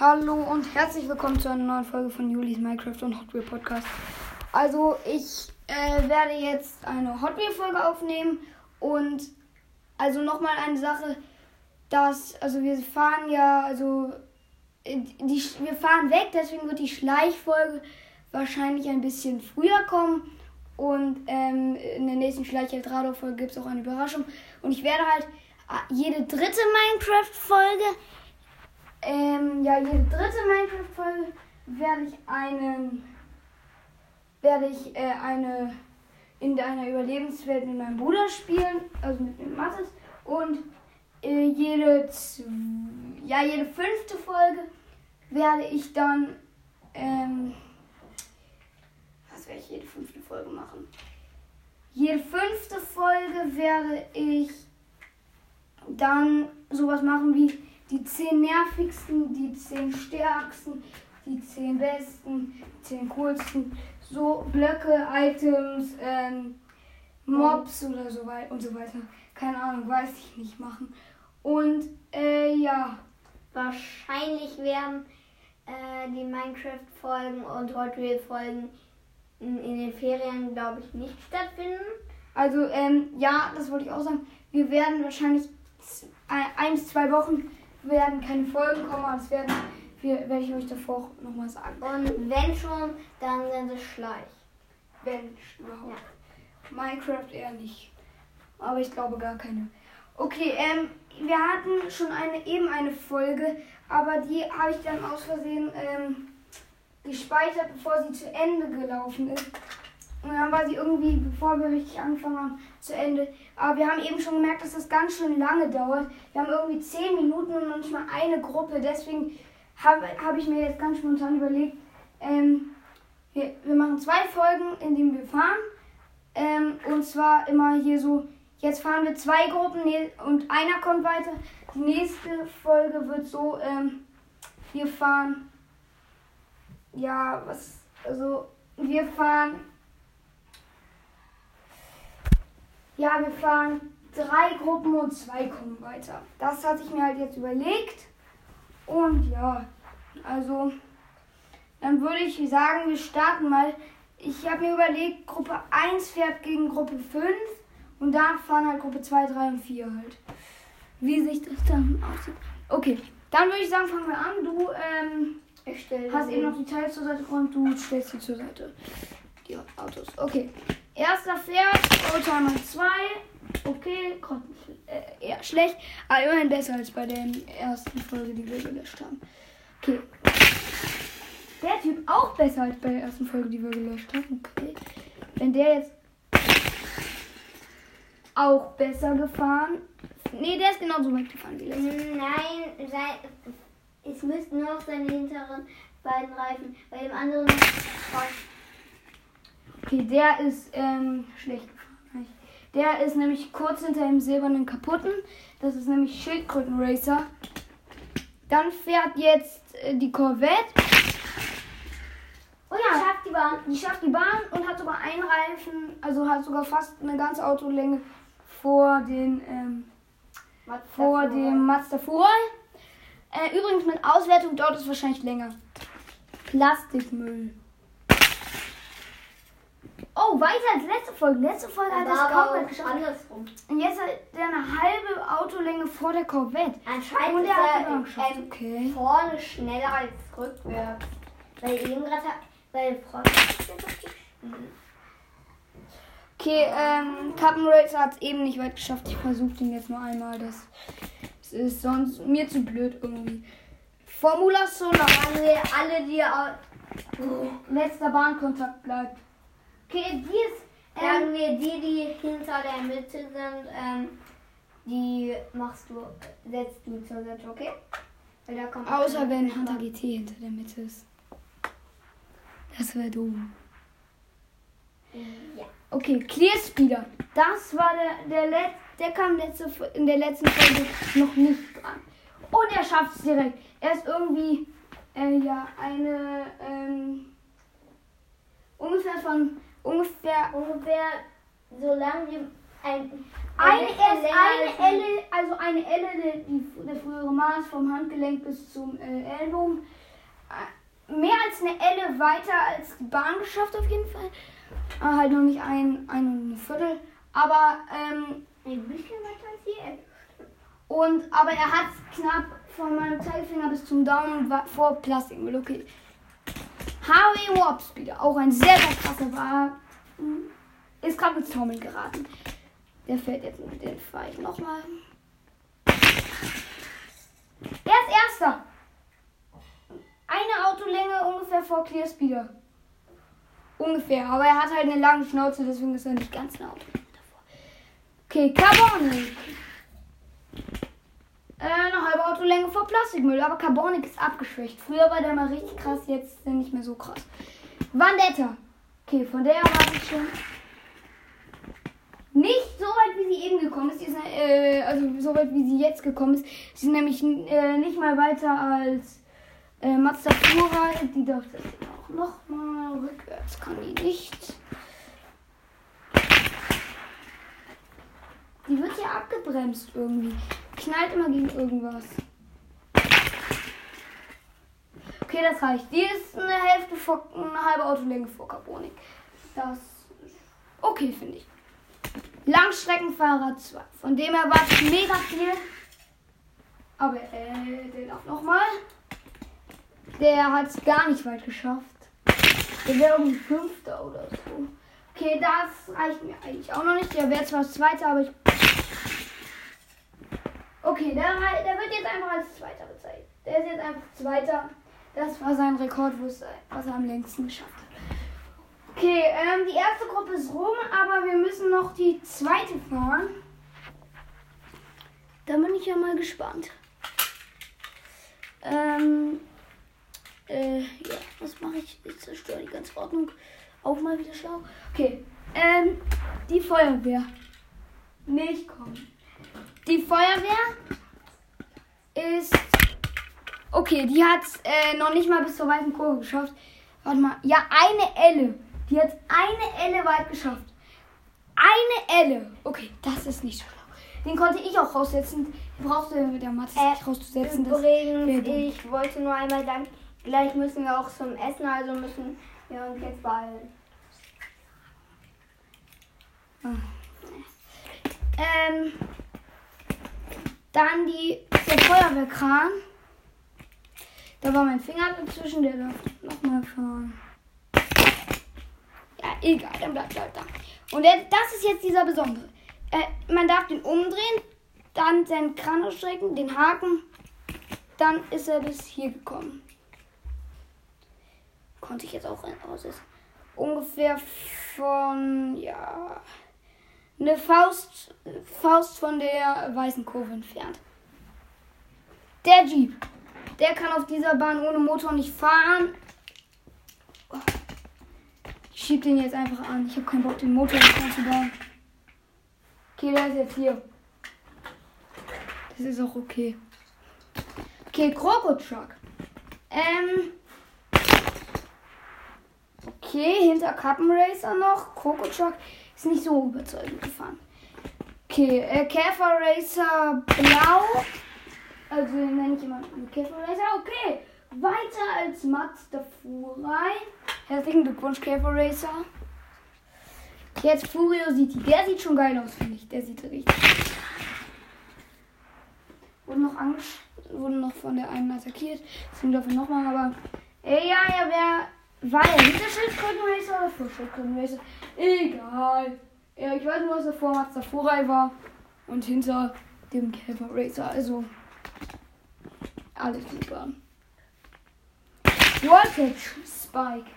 Hallo und herzlich willkommen zu einer neuen Folge von Julis Minecraft und Hot Wheel Podcast. Also ich äh, werde jetzt eine Hot Wheel Folge aufnehmen und also nochmal eine Sache, dass also wir fahren ja also äh, die, wir fahren weg, deswegen wird die Schleichfolge wahrscheinlich ein bisschen früher kommen und ähm, in der nächsten Schleich-Eldrador-Folge gibt es auch eine Überraschung und ich werde halt äh, jede dritte Minecraft-Folge ähm, ja, jede dritte Minecraft-Folge werde ich einen, werde ich äh, eine in einer Überlebenswelt mit meinem Bruder spielen, also mit dem Mathis. Und äh, jede, ja, jede fünfte Folge werde ich dann, ähm, was werde ich jede fünfte Folge machen? Jede fünfte Folge werde ich dann sowas machen wie die zehn nervigsten, die zehn stärksten, die zehn besten, die zehn coolsten, so Blöcke, Items, ähm, Mobs oder so weiter und so weiter. Keine Ahnung, weiß ich nicht machen. Und äh, ja. Wahrscheinlich werden äh, die Minecraft-Folgen und Hot Wheel-Folgen in, in, den Ferien, glaube ich, nicht stattfinden. Also, ähm, ja, das wollte ich auch sagen. Wir werden wahrscheinlich ein bis zwei Wochen werden keine Folgen kommen, aber das werden, wir, werde ich euch davor nochmal sagen. Und wenn schon, dann sind es Schleich. Wenn überhaupt. Ja. Minecraft eher nicht. Aber ich glaube gar keine. Okay, ähm, wir hatten schon eine, eben eine Folge, aber die habe ich dann aus Versehen ähm, gespeichert, bevor sie zu Ende gelaufen ist. Und dann war sie irgendwie, bevor wir richtig angefangen haben, zu Ende. Aber wir haben eben schon gemerkt, dass das ganz schön lange dauert. Wir haben irgendwie 10 Minuten und manchmal eine Gruppe. Deswegen habe hab ich mir jetzt ganz spontan überlegt, ähm, wir, wir machen zwei Folgen, in denen wir fahren. Ähm, und zwar immer hier so, jetzt fahren wir zwei Gruppen und einer kommt weiter. Die nächste Folge wird so, ähm, wir fahren, ja, was, also wir fahren Ja, wir fahren drei Gruppen und zwei kommen weiter. Das hatte ich mir halt jetzt überlegt. Und ja, also dann würde ich sagen, wir starten mal. Ich habe mir überlegt, Gruppe 1 fährt gegen Gruppe 5 und danach fahren halt Gruppe 2, 3 und 4 halt. Wie sich das dann aussieht. Okay, dann würde ich sagen, fangen wir an. Du ähm, hast eben noch die Teile zur Seite und du stellst sie zur Seite. Die Autos. Okay. Erster fährt, Oldtimer 2. Okay, äh, eher schlecht, aber immerhin besser als bei der ersten Folge, die wir gelöscht haben. Okay. Der Typ auch besser als bei der ersten Folge, die wir gelöscht haben. Okay. Wenn der jetzt auch besser gefahren. Nee, der ist genauso weit gefahren wie letztes. Nein, es müssten nur noch seine hinteren beiden Reifen. Bei dem anderen Okay, der ist ähm, schlecht gefahren. Der ist nämlich kurz hinter dem silbernen kaputten. Das ist nämlich Schildkrötenracer. Dann fährt jetzt äh, die Corvette. Oh ja, schafft die Bahn. Die schafft die Bahn und hat sogar einen Reifen, also hat sogar fast eine ganze Autolänge vor den ähm, vor dem Mazda Furai. Äh, übrigens mit Auswertung dauert es wahrscheinlich länger. Plastikmüll. Oh, weiter als letzte Folge. Letzte Folge hat es kaum geschafft. Andersrum. Und jetzt hat er eine halbe Autolänge vor der Corvette. Anscheinend und ist er ähm, okay. vorne schneller als rückwärts. Weil eben gerade weil Okay, ähm, Captain Racer hat es eben nicht weit geschafft. Ich versuche den jetzt nur einmal. Das, das ist sonst mir zu blöd irgendwie. Formula Solar. Alle, alle die letzter Bahnkontakt bleibt. Okay, die ist, sagen wir, die, die hinter der Mitte sind, ähm, die machst du, setzt du zur Seite, okay? Weil da kommt Außer wenn Hunter GT hinter der Mitte ist. Das wäre dumm. Ja. Okay, Clear Speeder. Das war der, der letzte, der kam letzte, in der letzten Folge noch nicht dran. Und er schafft es direkt. Er ist irgendwie, äh, ja, eine, ähm, ungefähr von ungefähr, ungefähr so lang wie ein, Eine, erst eine ein- Elle, also eine Elle, der, die, der frühere Maß vom Handgelenk bis zum äh, Ellbogen. Äh, Mehr als eine Elle weiter als die Bahn geschafft auf jeden Fall. Ah, halt noch nicht ein, ein Viertel. Aber, ähm, Ein bisschen weiter als die Elle. und, aber er hat knapp von meinem Zeigefinger bis zum Daumen vor Plastikmüll. Okay. Harvey Warp Speeder, auch ein sehr, sehr krasser war. Ist gerade ins Taumeln geraten. Der fällt jetzt mit den Pfeilen nochmal. Er ist erster. Eine Autolänge ungefähr vor Clear Speeder. Ungefähr, aber er hat halt eine lange Schnauze, deswegen ist er nicht ganz eine Autolänge davor. Okay, Carbonic. Äh, eine halbe Autolänge vor Plastikmüll, aber Carbonic ist abgeschwächt. Früher war der mal richtig krass, jetzt ist er nicht mehr so krass. Vandetta. Okay, von der erwarte ich schon. Nicht so weit, wie sie eben gekommen ist. Ist äh, also so weit, wie sie jetzt gekommen ist. Sie ist nämlich äh, nicht mal weiter als äh, Mazda Fura. Die darf das auch nochmal. Rückwärts kann die nicht. Die wird hier abgebremst irgendwie. Knallt immer gegen irgendwas. Okay, das reicht. Die ist eine Hälfte vor, eine halbe Autolänge vor Carbonik. Das ist okay, finde ich. Langstreckenfahrer 2. Von dem erwarte ich mega viel. Aber äh, der darf nochmal. Der hat es gar nicht weit geschafft. Der wäre irgendwie Fünfter oder so. Okay, das reicht mir eigentlich auch noch nicht. Der wäre zwar Zweiter, aber ich. Okay, der, der wird jetzt einfach als Zweiter bezeichnet. Der ist jetzt einfach Zweiter. Das war sein Rekord, was er am längsten geschafft hat. Okay, ähm, die erste Gruppe ist rum, aber wir müssen noch die zweite fahren. Da bin ich ja mal gespannt. Ähm, äh, ja, was mache ich? Ich zerstöre die ganze Ordnung. Auch mal wieder schlau. Okay, ähm, die Feuerwehr. Nicht kommen. Die Feuerwehr ist. Okay, die hat äh, noch nicht mal bis zur weißen Kurve geschafft. Warte mal. Ja, eine Elle. Die hat eine Elle weit geschafft. Eine Elle. Okay, das ist nicht so schlau. Den konnte ich auch raussetzen. Den brauchst du mit der Mathe Äh, nicht rauszusetzen. Übrigens, ich wollte nur einmal sagen, gleich müssen wir auch zum Essen, also müssen wir uns jetzt beeilen. Ähm, dann die, der Feuerwehrkran. Da war mein Finger dazwischen, der darf nochmal fahren. Ja, egal, dann bleibt er da. Und der, das ist jetzt dieser besondere. Äh, man darf den umdrehen, dann seinen Kran ausstrecken, den Haken. Dann ist er bis hier gekommen. Konnte ich jetzt auch raus. Ungefähr von, ja, eine Faust, Faust von der weißen Kurve entfernt. Der Jeep. Der kann auf dieser Bahn ohne Motor nicht fahren. Ich schieb den jetzt einfach an. Ich habe keinen Bock, den Motor nicht anzubauen. Okay, der ist jetzt hier. Das ist auch okay. Okay, Kroko Truck. Ähm. Okay, hinter Kappen Racer noch. Kroko Truck ist nicht so überzeugend gefahren. Okay, äh, Käfer Racer Blau. Also den nenne ich immer Käfer Racer. Okay, weiter als Mazda Furai. Herzlichen Glückwunsch, Käfer Racer. Jetzt Furiosity. Der sieht schon geil aus, finde ich. Der sieht richtig. Wurde noch angesch wurde noch von der einen attackiert. Deswegen darf er nochmal, aber. Ey, ja, er wäre. Er hinter Schildkrötenracer oder vor Schildkrötenracer? Egal. Ja, ich weiß nur, dass er vor Mazda Furai war und hinter dem Käfer Racer. Also. Alles super. Voltage Spike.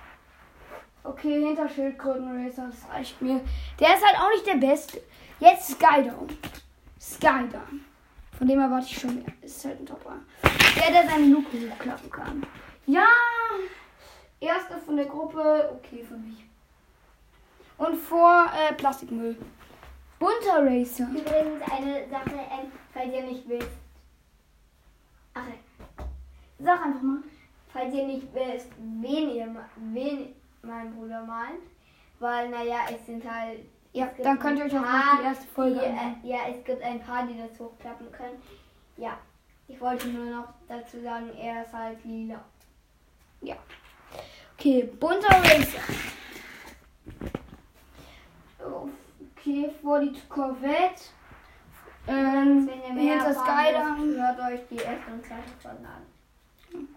Okay, hinter Schildkrötenracer, das reicht mir. Der ist halt auch nicht der Beste. Jetzt Skydown. Skydown. Von dem erwarte ich schon mehr. Ist halt ein Topper. Der, der seine Luke hochklappen kann. Ja! Erster von der Gruppe. Okay für mich. Und vor äh, Plastikmüll. Bunter Racer. Übrigens eine Sache, ähm, falls ihr nicht wisst. Ach, ja. Sag einfach mal. falls ihr nicht wisst, wen ihr wen mein Bruder meint. Weil, naja, es sind halt Ja, dann könnt ihr euch auch noch die erste Folge die, äh, Ja, es gibt ein paar, die das hochklappen können. Ja, ich wollte nur noch dazu sagen, er ist halt lila. Okay, bunter Racer. Okay, vor die Corvette. Ähm, Wenn ihr hinter Skyline. hört euch die erste und zweite Folge an.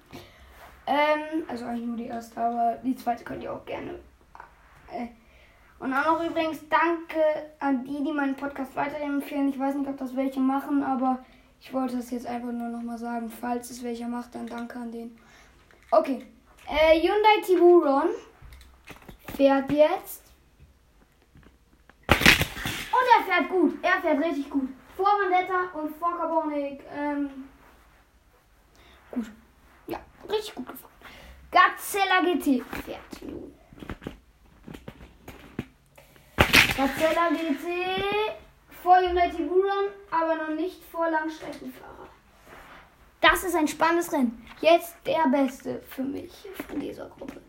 Ähm, also eigentlich nur die erste, aber die zweite könnt ihr auch gerne. Äh, und auch noch übrigens danke an die, die meinen Podcast weiterempfehlen. Ich weiß nicht, ob das welche machen, aber ich wollte das jetzt einfach nur nochmal sagen. Falls es welcher macht, dann danke an den. Okay. Äh, Hyundai Tiburon fährt jetzt. Und er fährt gut. Er fährt richtig gut. Vor Vendetta und vor Carbonic. Ähm, gut. Ja, richtig gut gefahren. Gazella GT fährt nun. Gazella GT vor Hyundai Tiburon, aber noch nicht vor Langstreckenfahrer. Das ist ein spannendes Rennen. Jetzt der beste für mich von dieser Gruppe.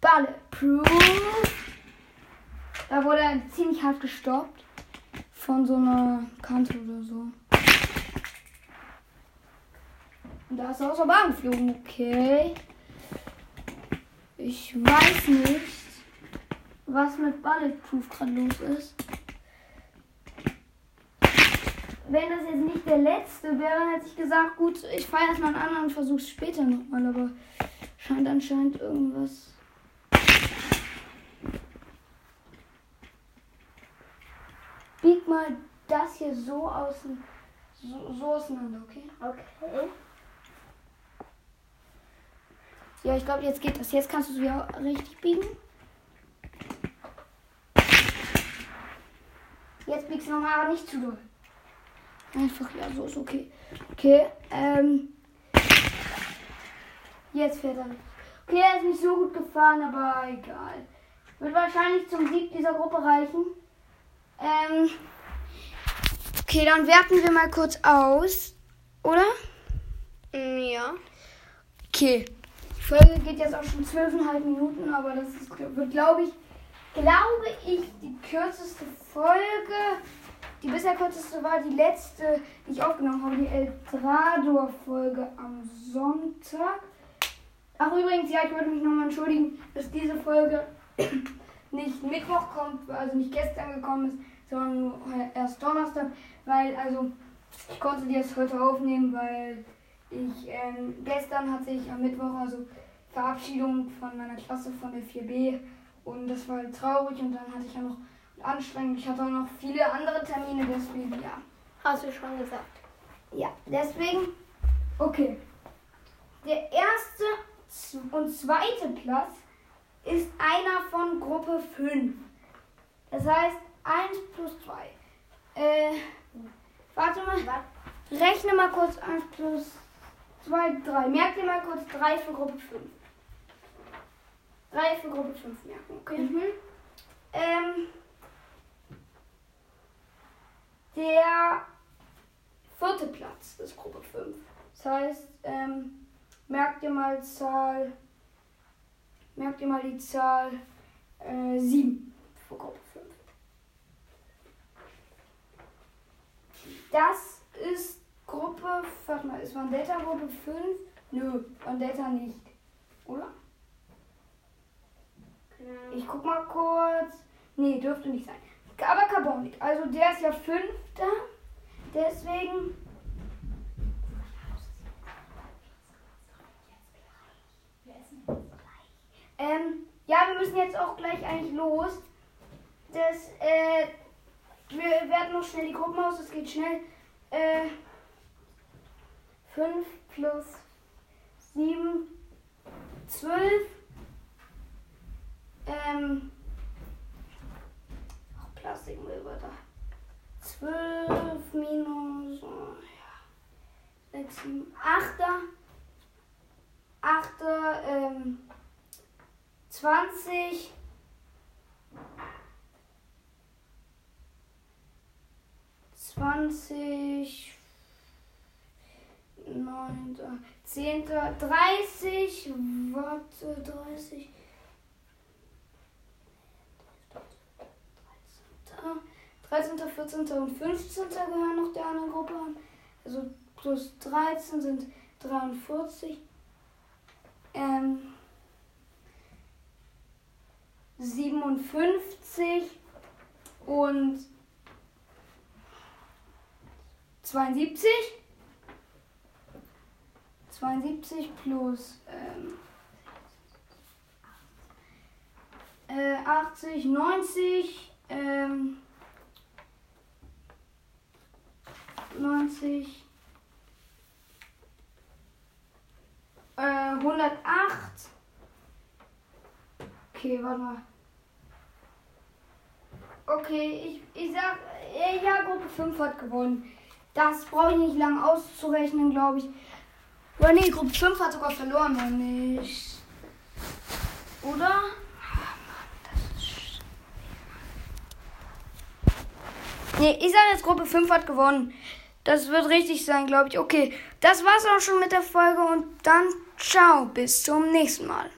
Bulletproof. Da wurde er ziemlich hart gestoppt. Von so einer Kante oder so. Und da ist er aus der Bahn geflogen. Okay. Ich weiß nicht, was mit Bulletproof gerade los ist. Wenn das jetzt nicht der letzte wäre, dann hätte ich gesagt, gut, ich fahre erstmal einen anderen und versuche es später nochmal, aber scheint anscheinend irgendwas. Bieg mal das hier so außen, so, so auseinander, okay? Okay. Ja, ich glaube, jetzt geht das. Jetzt kannst du es wieder richtig biegen. Jetzt biegst du nochmal, aber nicht zu doll. Einfach, ja, so ist okay. Okay, ähm. Jetzt fährt er. Okay, er ist nicht so gut gefahren, aber egal. Wird wahrscheinlich zum Sieg dieser Gruppe reichen. Ähm. Okay, dann werten wir mal kurz aus. Oder? Ja. Okay. Die Folge geht jetzt auch schon zwölfeinhalb Minuten, aber das ist, wird, glaube ich, glaube ich, die kürzeste Folge. Die bisher kürzeste war die letzte, die ich aufgenommen habe, die Eldrador-Folge am Sonntag. Ach übrigens, ja, ich wollte mich nochmal entschuldigen, dass diese Folge nicht Mittwoch kommt, also nicht gestern gekommen ist, sondern nur erst Donnerstag, weil, also, ich konnte die jetzt heute aufnehmen, weil ich, ähm, gestern hatte ich am Mittwoch, also Verabschiedung von meiner Klasse von der 4b und das war halt traurig und dann hatte ich ja noch anstrengend, ich hatte auch noch viele andere Termine, deswegen, ja. Hast du schon gesagt. Ja, deswegen, okay. Der erste und zweite Platz ist einer von Gruppe 5. Das heißt 1 plus 2. Äh, warte mal. Was? Rechne mal kurz 1 plus 2, 3. Merk dir mal kurz 3 für Gruppe 5. 3 für Gruppe 5 merken, okay? Mhm. Ähm, der vierte Platz ist Gruppe 5. Das heißt, ähm, merkt ihr mal Zahl, merkt ihr mal die Zahl äh, 7 für Gruppe 5. Das ist Gruppe, warte mal, ist Vendetta Gruppe 5? Nö, Vendetta nicht. Oder? Ich guck mal kurz. Nee, dürfte nicht sein. Aber Carbonic. Also der ist ja fünfter. Deswegen. Ähm, ja, wir müssen jetzt auch gleich eigentlich los. Das, äh, wir werden noch schnell die Gruppen aus, es geht schnell. Äh, 5 plus 7, 12. Ähm. Plastikmüll war da. 12 minus. Oh, ja. 6, 7, 8. 8. Ähm. 20. Zwanzig, neunter, zehnter, dreißig, warte, dreißig, 13. 13., 14. und 15. gehören noch der anderen Gruppe an. Also plus 13 sind 43. Ähm, 57 und 72. 72 plus ähm, äh, 80, 90, ähm, 90, äh, 108. Okay, warte mal. Okay, ich, ich sag, äh, ja, Gruppe 5 hat gewonnen. Das brauche ich nicht lang auszurechnen, glaube ich. Oder nee, Gruppe 5 hat sogar verloren, nicht. Oder? Nee, ich sage jetzt, Gruppe 5 hat gewonnen. Das wird richtig sein, glaube ich. Okay, das war's auch schon mit der Folge und dann ciao, bis zum nächsten Mal.